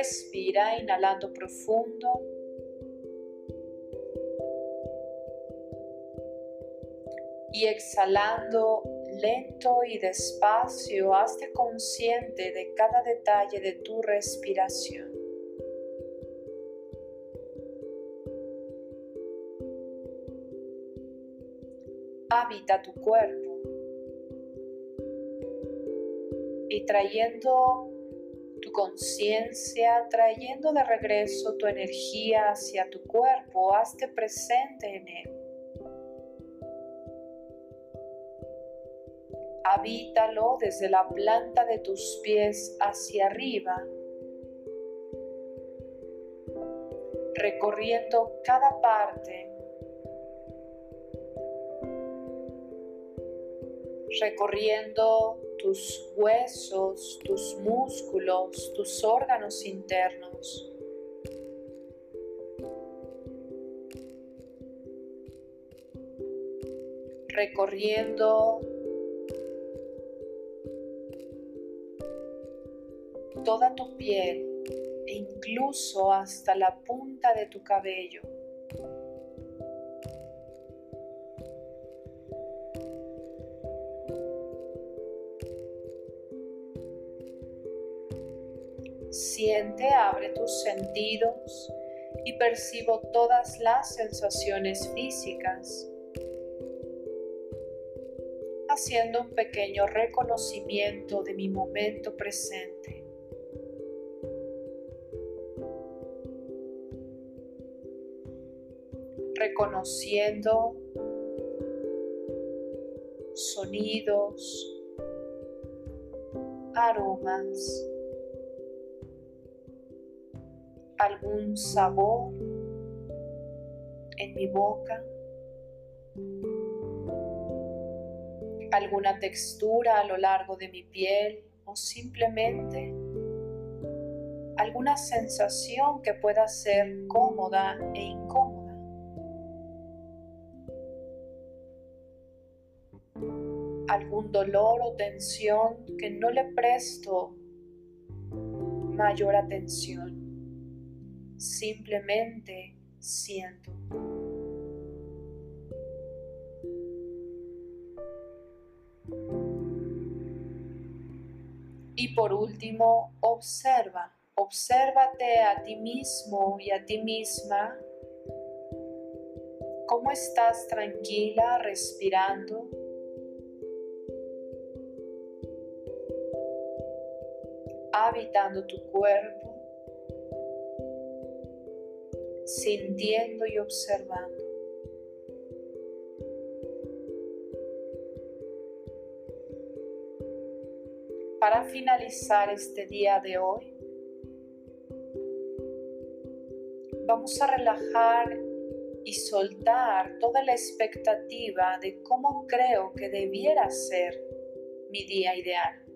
Respira inhalando profundo. Y exhalando lento y despacio, hazte consciente de cada detalle de tu respiración. Habita tu cuerpo y trayendo tu conciencia, trayendo de regreso tu energía hacia tu cuerpo, hazte presente en él. Habítalo desde la planta de tus pies hacia arriba, recorriendo cada parte, recorriendo tus huesos, tus músculos, tus órganos internos. recorriendo toda tu piel e incluso hasta la punta de tu cabello. Siente, abre tus sentidos y percibo todas las sensaciones físicas, haciendo un pequeño reconocimiento de mi momento presente. reconociendo sonidos, aromas, algún sabor en mi boca, alguna textura a lo largo de mi piel o simplemente alguna sensación que pueda ser cómoda e incómoda. algún dolor o tensión que no le presto mayor atención. Simplemente siento. Y por último, observa, obsérvate a ti mismo y a ti misma. Cómo estás tranquila respirando habitando tu cuerpo, sintiendo y observando. Para finalizar este día de hoy, vamos a relajar y soltar toda la expectativa de cómo creo que debiera ser mi día ideal.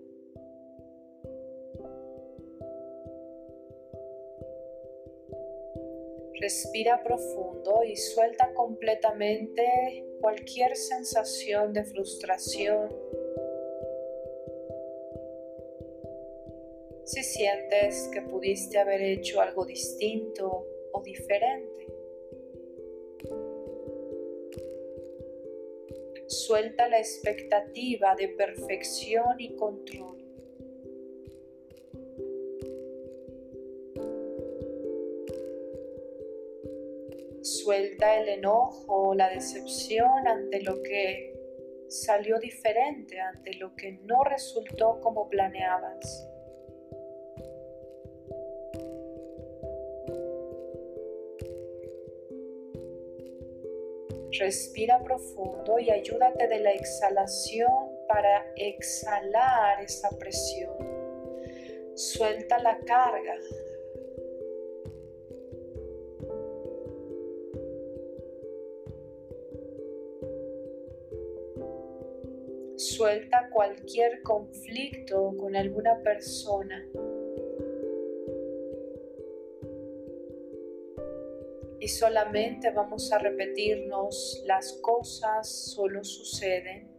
Respira profundo y suelta completamente cualquier sensación de frustración. Si sientes que pudiste haber hecho algo distinto o diferente. Suelta la expectativa de perfección y control. Suelta el enojo o la decepción ante lo que salió diferente, ante lo que no resultó como planeabas. Respira profundo y ayúdate de la exhalación para exhalar esa presión. Suelta la carga, Suelta cualquier conflicto con alguna persona. Y solamente vamos a repetirnos, las cosas solo suceden.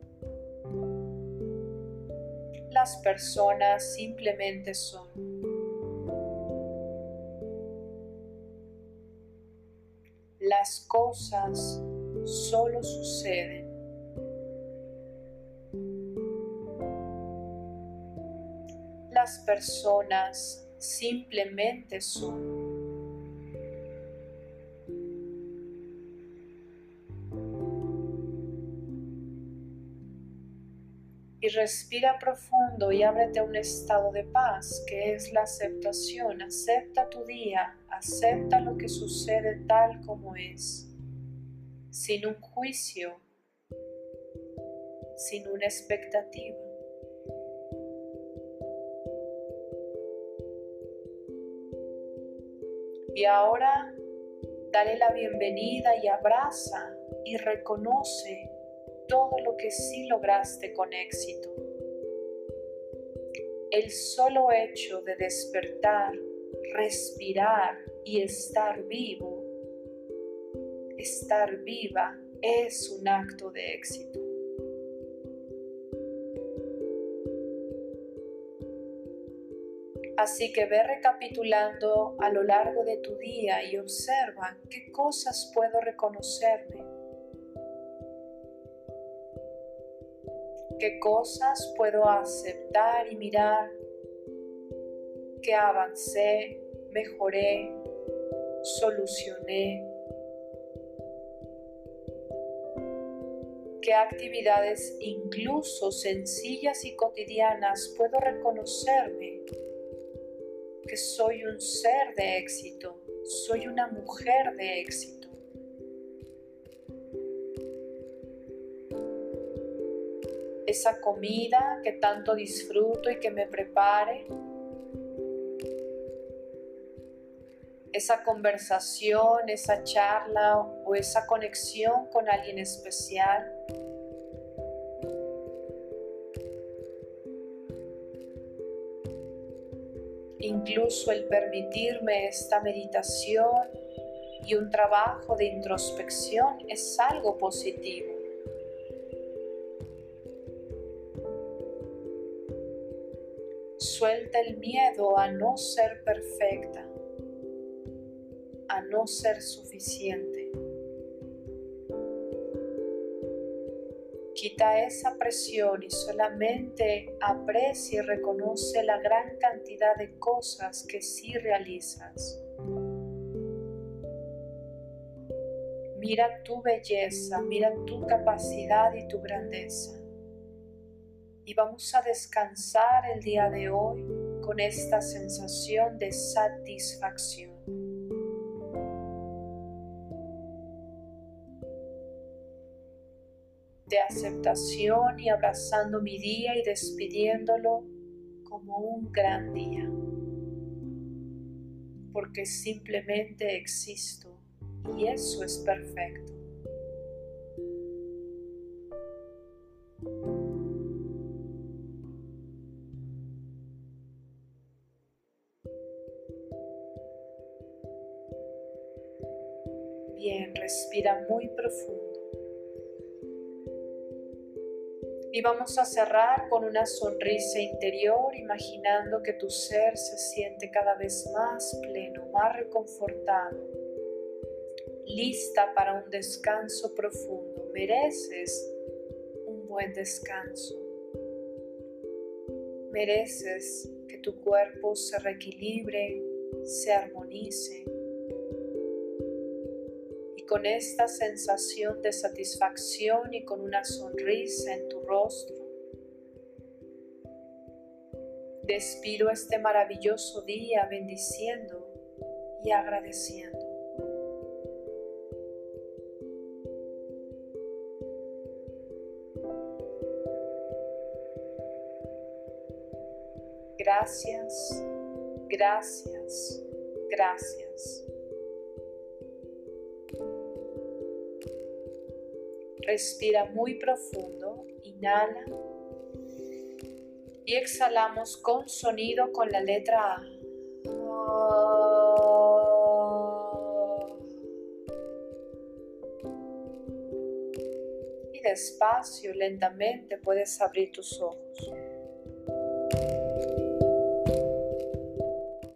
Las personas simplemente son. las cosas solo suceden. Personas simplemente son. y respira profundo y ábrete a un estado de paz que es la aceptación. Acepta tu día, acepta lo que sucede tal como es, sin un juicio, sin una expectativa. Y ahora dale la bienvenida y abraza y reconoce todo lo que sí lograste con éxito. El solo hecho de despertar, respirar y estar vivo, estar viva es un acto de éxito. Así que ve recapitulando a lo largo de tu día y observa qué cosas puedo reconocerme. Qué cosas puedo aceptar y mirar, que avancé, mejoré, solucioné, qué actividades incluso sencillas y cotidianas puedo reconocerme que soy un ser de éxito, soy una mujer de éxito. esa comida que tanto disfruto y que me prepare, esa conversación, esa charla o esa conexión con alguien especial. Incluso el permitirme esta meditación y un trabajo de introspección es algo positivo. Suelta el miedo a no ser perfecta, a no ser suficiente. Quita esa presión y solamente aprecia y reconoce la gran cantidad de cosas que sí realizas. Mira tu belleza, mira tu capacidad y tu grandeza y vamos a descansar el día de hoy con esta sensación de satisfacción. De aceptación y abrazando mi día y despidiéndolo como un gran día, porque simplemente existo y eso es perfecto. respira muy profundo. Y vamos a cerrar con una sonrisa interior, imaginando que tu ser se siente cada vez más pleno, más reconfortado, lista para un descanso profundo. Mereces un buen descanso. Mereces que tu cuerpo se reequilibre, se armonice con esta sensación de satisfacción y con una sonrisa en tu rostro, despido este maravilloso día bendiciendo y agradeciendo. Gracias, gracias, gracias. Respira muy profundo, inhala y exhalamos con sonido con la letra A. Y despacio, lentamente puedes abrir tus ojos.